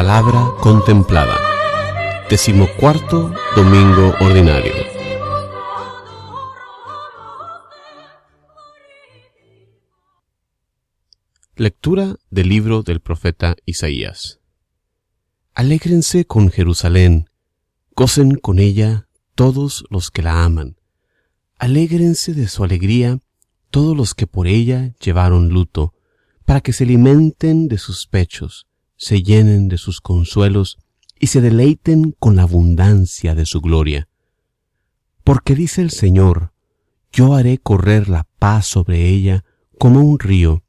La palabra contemplada. Decimocuarto Domingo Ordinario. Lectura del libro del profeta Isaías. Alégrense con Jerusalén, gocen con ella todos los que la aman. Alégrense de su alegría todos los que por ella llevaron luto, para que se alimenten de sus pechos, se llenen de sus consuelos y se deleiten con la abundancia de su gloria. Porque dice el Señor, yo haré correr la paz sobre ella como un río,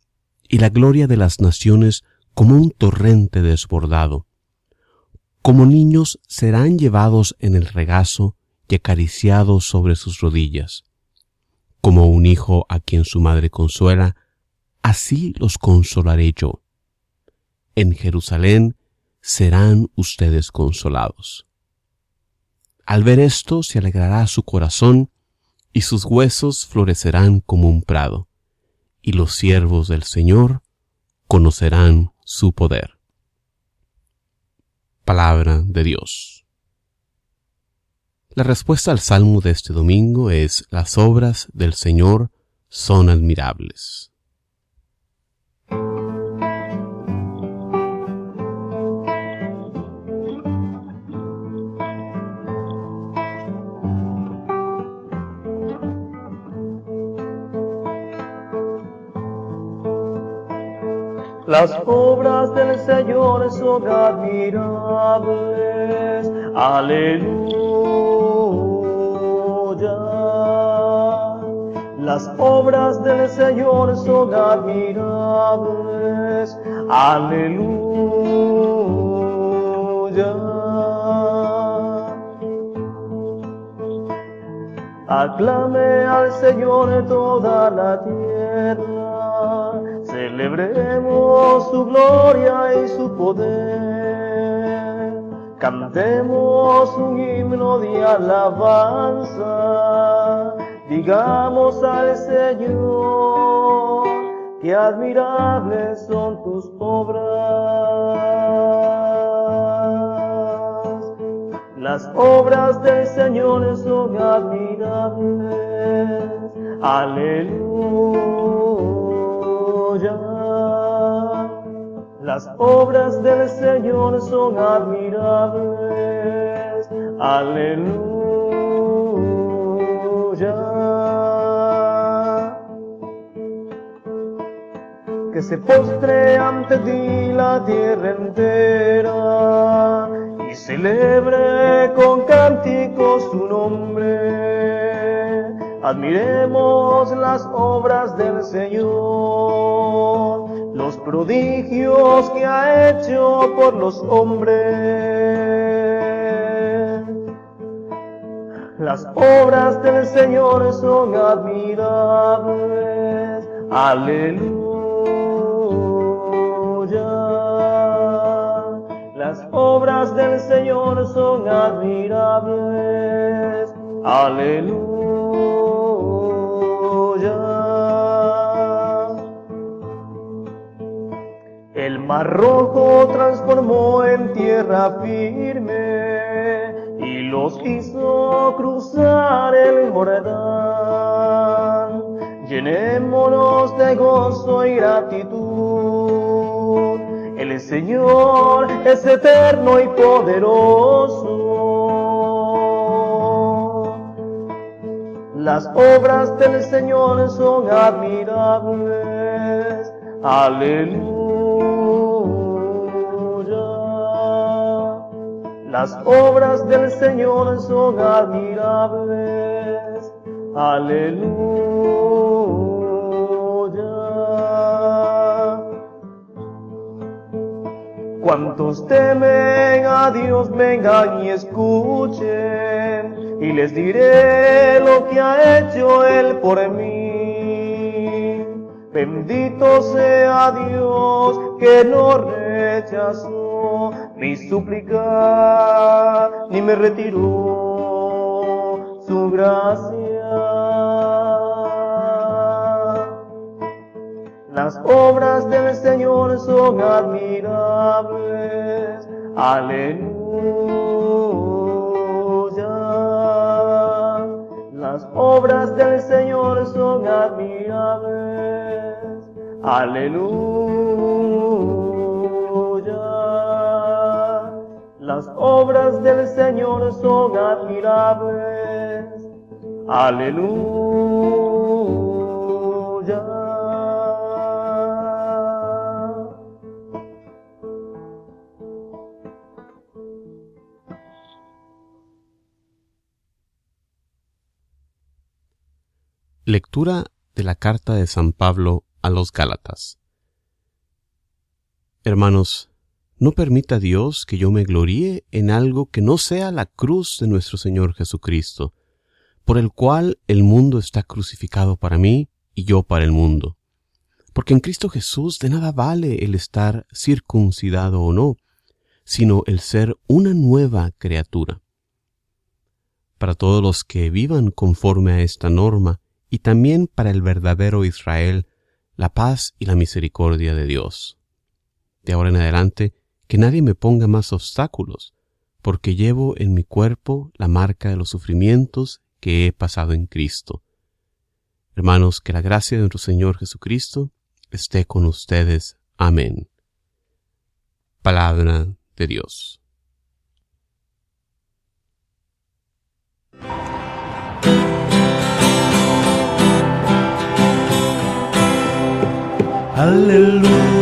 y la gloria de las naciones como un torrente desbordado. Como niños serán llevados en el regazo y acariciados sobre sus rodillas. Como un hijo a quien su madre consuela, así los consolaré yo. En Jerusalén serán ustedes consolados. Al ver esto se alegrará su corazón y sus huesos florecerán como un prado, y los siervos del Señor conocerán su poder. Palabra de Dios. La respuesta al salmo de este domingo es las obras del Señor son admirables. Las obras del Señor son admirables. Aleluya. Las obras del Señor son admirables. Aleluya. Aclame al Señor toda la tierra Celebremos su gloria y su poder. Cantemos un himno de alabanza. Digamos al Señor que admirables son tus obras. Las obras del Señor son admirables. Aleluya. Las obras del Señor son admirables. Aleluya. Que se postre ante ti la tierra entera y celebre con cánticos su nombre. Admiremos las obras del Señor los prodigios que ha hecho por los hombres. Las obras del Señor son admirables. Aleluya. Las obras del Señor son admirables. Aleluya. El mar rojo transformó en tierra firme y los hizo cruzar el Jordán. Llenémonos de gozo y gratitud. El Señor es eterno y poderoso. Las obras del Señor son admirables. Aleluya. Las obras del Señor son admirables. Aleluya. Cuantos temen a Dios vengan y escuchen y les diré lo que ha hecho Él por mí. Bendito sea Dios que no rechazó mi súplica, ni me retiró su gracia. Las obras del Señor son admirables. Aleluya. Las obras del Señor son admirables. Aleluya. Las obras del Señor son admirables. Aleluya. Lectura de la carta de San Pablo a los Gálatas. Hermanos, no permita Dios que yo me gloríe en algo que no sea la cruz de nuestro Señor Jesucristo, por el cual el mundo está crucificado para mí y yo para el mundo. Porque en Cristo Jesús de nada vale el estar circuncidado o no, sino el ser una nueva criatura. Para todos los que vivan conforme a esta norma, y también para el verdadero Israel, la paz y la misericordia de Dios. De ahora en adelante, que nadie me ponga más obstáculos, porque llevo en mi cuerpo la marca de los sufrimientos que he pasado en Cristo. Hermanos, que la gracia de nuestro Señor Jesucristo esté con ustedes. Amén. Palabra de Dios. Aleluya.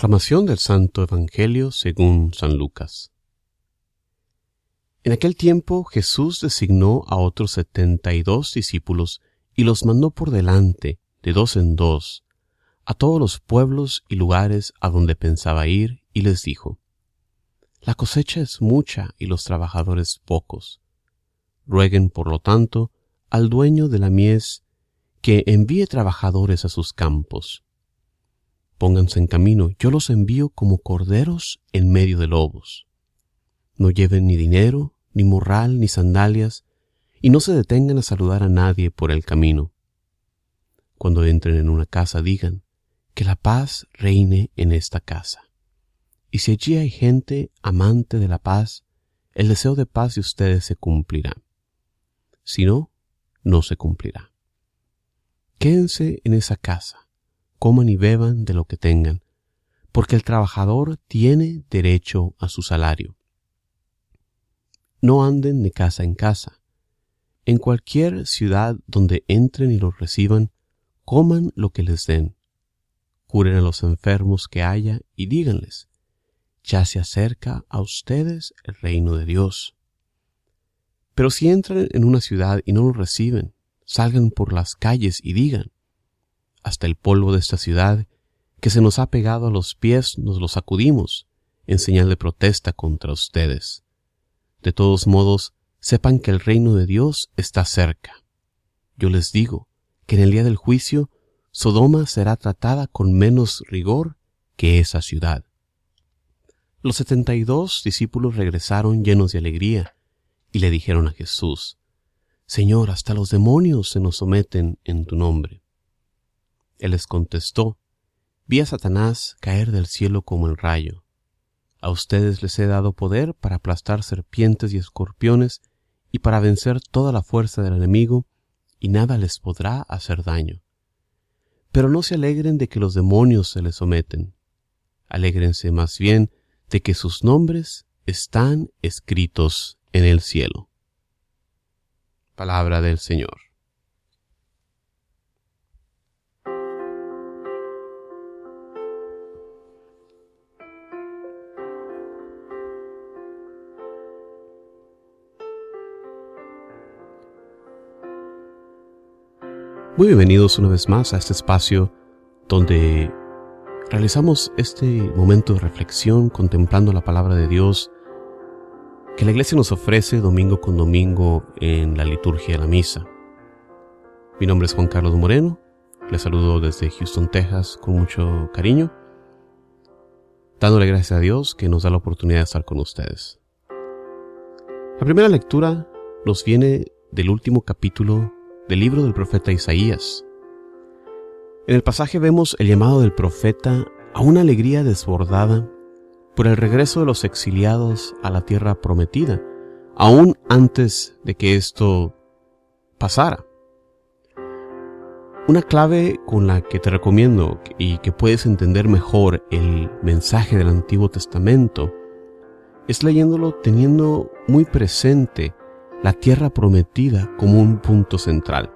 Proclamación del Santo Evangelio según San Lucas. En aquel tiempo Jesús designó a otros setenta y dos discípulos y los mandó por delante, de dos en dos, a todos los pueblos y lugares a donde pensaba ir, y les dijo, La cosecha es mucha y los trabajadores pocos. Rueguen, por lo tanto, al dueño de la mies que envíe trabajadores a sus campos. Pónganse en camino, yo los envío como corderos en medio de lobos. No lleven ni dinero, ni morral, ni sandalias, y no se detengan a saludar a nadie por el camino. Cuando entren en una casa digan, que la paz reine en esta casa. Y si allí hay gente amante de la paz, el deseo de paz de ustedes se cumplirá. Si no, no se cumplirá. Quédense en esa casa coman y beban de lo que tengan, porque el trabajador tiene derecho a su salario. No anden de casa en casa. En cualquier ciudad donde entren y los reciban, coman lo que les den. Curen a los enfermos que haya y díganles, ya se acerca a ustedes el reino de Dios. Pero si entran en una ciudad y no los reciben, salgan por las calles y digan, hasta el polvo de esta ciudad que se nos ha pegado a los pies nos lo sacudimos en señal de protesta contra ustedes. De todos modos, sepan que el reino de Dios está cerca. Yo les digo que en el día del juicio Sodoma será tratada con menos rigor que esa ciudad. Los setenta y dos discípulos regresaron llenos de alegría y le dijeron a Jesús, Señor, hasta los demonios se nos someten en tu nombre. Él les contestó, Vi a Satanás caer del cielo como el rayo. A ustedes les he dado poder para aplastar serpientes y escorpiones y para vencer toda la fuerza del enemigo, y nada les podrá hacer daño. Pero no se alegren de que los demonios se les someten. Alégrense más bien de que sus nombres están escritos en el cielo. Palabra del Señor. Muy bienvenidos una vez más a este espacio donde realizamos este momento de reflexión contemplando la palabra de Dios que la iglesia nos ofrece domingo con domingo en la liturgia de la misa. Mi nombre es Juan Carlos Moreno, les saludo desde Houston, Texas con mucho cariño, dándole gracias a Dios que nos da la oportunidad de estar con ustedes. La primera lectura nos viene del último capítulo del libro del profeta Isaías. En el pasaje vemos el llamado del profeta a una alegría desbordada por el regreso de los exiliados a la tierra prometida, aún antes de que esto pasara. Una clave con la que te recomiendo y que puedes entender mejor el mensaje del Antiguo Testamento es leyéndolo teniendo muy presente la tierra prometida como un punto central.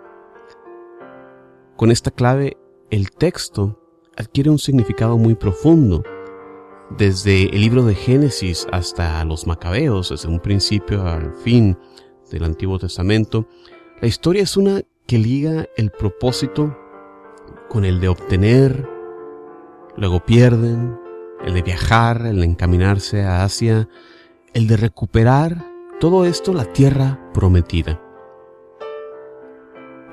Con esta clave, el texto adquiere un significado muy profundo. Desde el libro de Génesis hasta los Macabeos, desde un principio al fin del Antiguo Testamento, la historia es una que liga el propósito con el de obtener, luego pierden, el de viajar, el de encaminarse a Asia, el de recuperar todo esto la tierra prometida.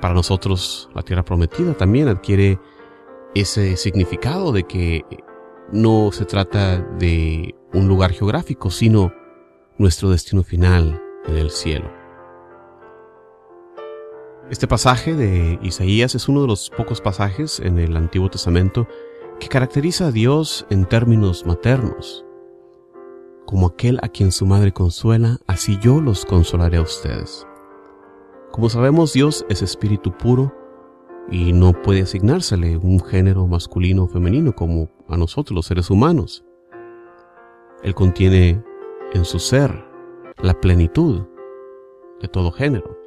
Para nosotros la tierra prometida también adquiere ese significado de que no se trata de un lugar geográfico, sino nuestro destino final en el cielo. Este pasaje de Isaías es uno de los pocos pasajes en el Antiguo Testamento que caracteriza a Dios en términos maternos. Como aquel a quien su madre consuela, así yo los consolaré a ustedes. Como sabemos, Dios es espíritu puro y no puede asignársele un género masculino o femenino como a nosotros los seres humanos. Él contiene en su ser la plenitud de todo género.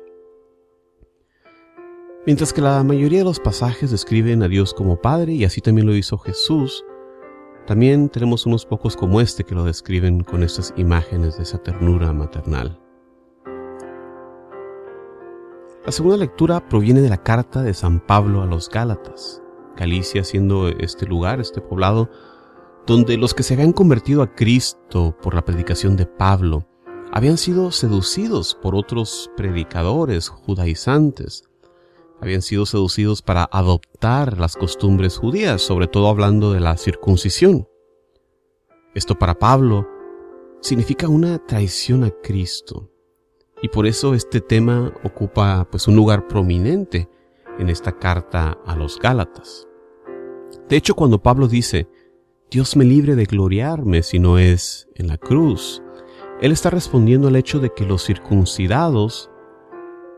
Mientras que la mayoría de los pasajes describen a Dios como Padre y así también lo hizo Jesús, también tenemos unos pocos como este que lo describen con estas imágenes de esa ternura maternal. La segunda lectura proviene de la carta de San Pablo a los Gálatas, Galicia siendo este lugar, este poblado, donde los que se habían convertido a Cristo por la predicación de Pablo habían sido seducidos por otros predicadores judaizantes, habían sido seducidos para adoptar las costumbres judías, sobre todo hablando de la circuncisión. Esto para Pablo significa una traición a Cristo. Y por eso este tema ocupa pues un lugar prominente en esta carta a los Gálatas. De hecho, cuando Pablo dice, Dios me libre de gloriarme si no es en la cruz, él está respondiendo al hecho de que los circuncidados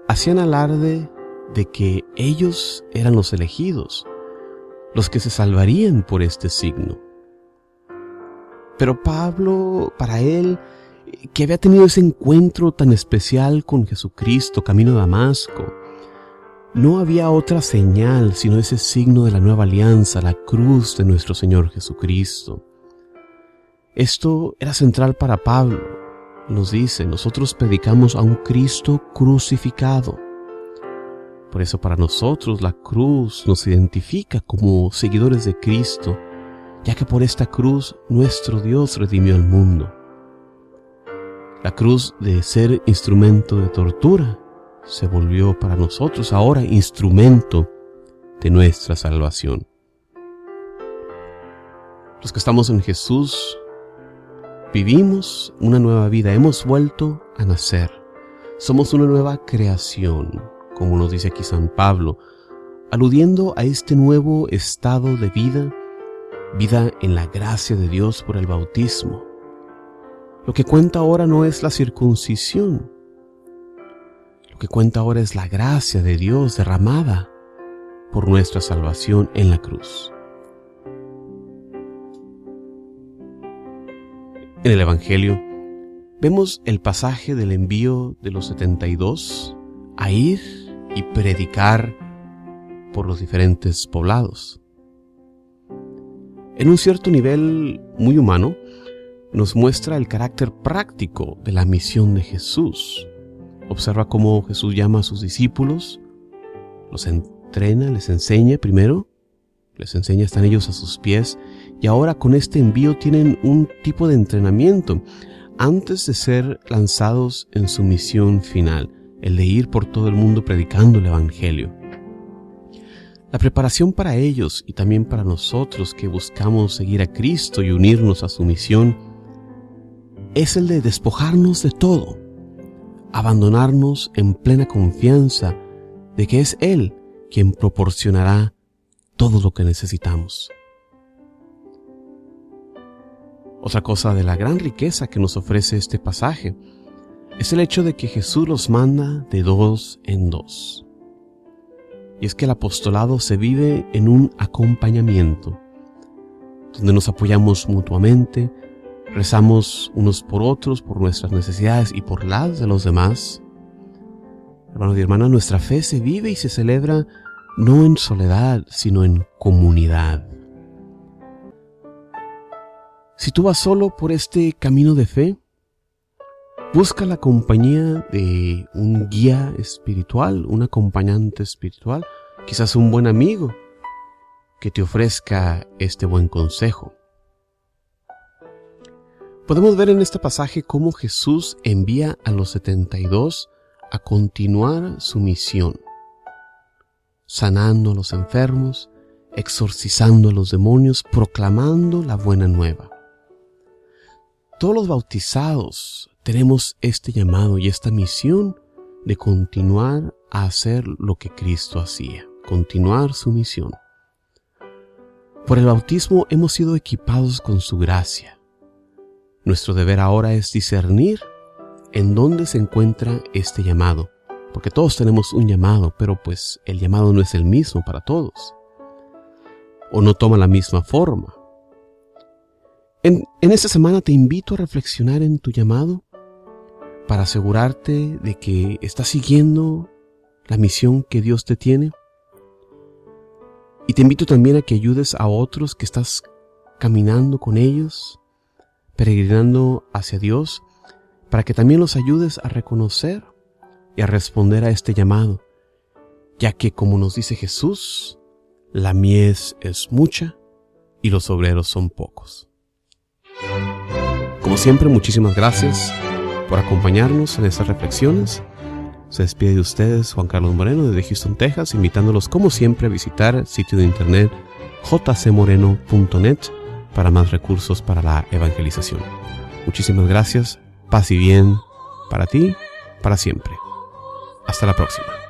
hacían alarde de que ellos eran los elegidos, los que se salvarían por este signo. Pero Pablo, para él, que había tenido ese encuentro tan especial con Jesucristo camino a Damasco, no había otra señal sino ese signo de la nueva alianza, la cruz de nuestro Señor Jesucristo. Esto era central para Pablo. Nos dice, nosotros predicamos a un Cristo crucificado. Por eso para nosotros la cruz nos identifica como seguidores de Cristo, ya que por esta cruz nuestro Dios redimió al mundo. La cruz de ser instrumento de tortura se volvió para nosotros ahora instrumento de nuestra salvación. Los que estamos en Jesús vivimos una nueva vida, hemos vuelto a nacer, somos una nueva creación como nos dice aquí San Pablo, aludiendo a este nuevo estado de vida, vida en la gracia de Dios por el bautismo. Lo que cuenta ahora no es la circuncisión, lo que cuenta ahora es la gracia de Dios derramada por nuestra salvación en la cruz. En el Evangelio vemos el pasaje del envío de los 72 a ir y predicar por los diferentes poblados. En un cierto nivel muy humano, nos muestra el carácter práctico de la misión de Jesús. Observa cómo Jesús llama a sus discípulos, los entrena, les enseña primero, les enseña, están ellos a sus pies y ahora con este envío tienen un tipo de entrenamiento antes de ser lanzados en su misión final, el de ir por todo el mundo predicando el Evangelio. La preparación para ellos y también para nosotros que buscamos seguir a Cristo y unirnos a su misión es el de despojarnos de todo, abandonarnos en plena confianza de que es Él quien proporcionará todo lo que necesitamos. Otra cosa de la gran riqueza que nos ofrece este pasaje es el hecho de que Jesús los manda de dos en dos. Y es que el apostolado se vive en un acompañamiento, donde nos apoyamos mutuamente, rezamos unos por otros, por nuestras necesidades y por las de los demás. Hermanos y hermanas, nuestra fe se vive y se celebra no en soledad, sino en comunidad. Si tú vas solo por este camino de fe, busca la compañía de un guía espiritual, un acompañante espiritual, quizás un buen amigo que te ofrezca este buen consejo. Podemos ver en este pasaje cómo Jesús envía a los 72 a continuar su misión, sanando a los enfermos, exorcizando a los demonios, proclamando la buena nueva. Todos los bautizados tenemos este llamado y esta misión de continuar a hacer lo que Cristo hacía, continuar su misión. Por el bautismo hemos sido equipados con su gracia. Nuestro deber ahora es discernir en dónde se encuentra este llamado, porque todos tenemos un llamado, pero pues el llamado no es el mismo para todos, o no toma la misma forma. En, esta semana te invito a reflexionar en tu llamado para asegurarte de que estás siguiendo la misión que Dios te tiene. Y te invito también a que ayudes a otros que estás caminando con ellos, peregrinando hacia Dios, para que también los ayudes a reconocer y a responder a este llamado, ya que como nos dice Jesús, la mies es mucha y los obreros son pocos. Como siempre, muchísimas gracias por acompañarnos en estas reflexiones. Se despide de ustedes Juan Carlos Moreno desde Houston, Texas, invitándolos como siempre a visitar el sitio de internet jcmoreno.net para más recursos para la evangelización. Muchísimas gracias, paz y bien para ti, para siempre. Hasta la próxima.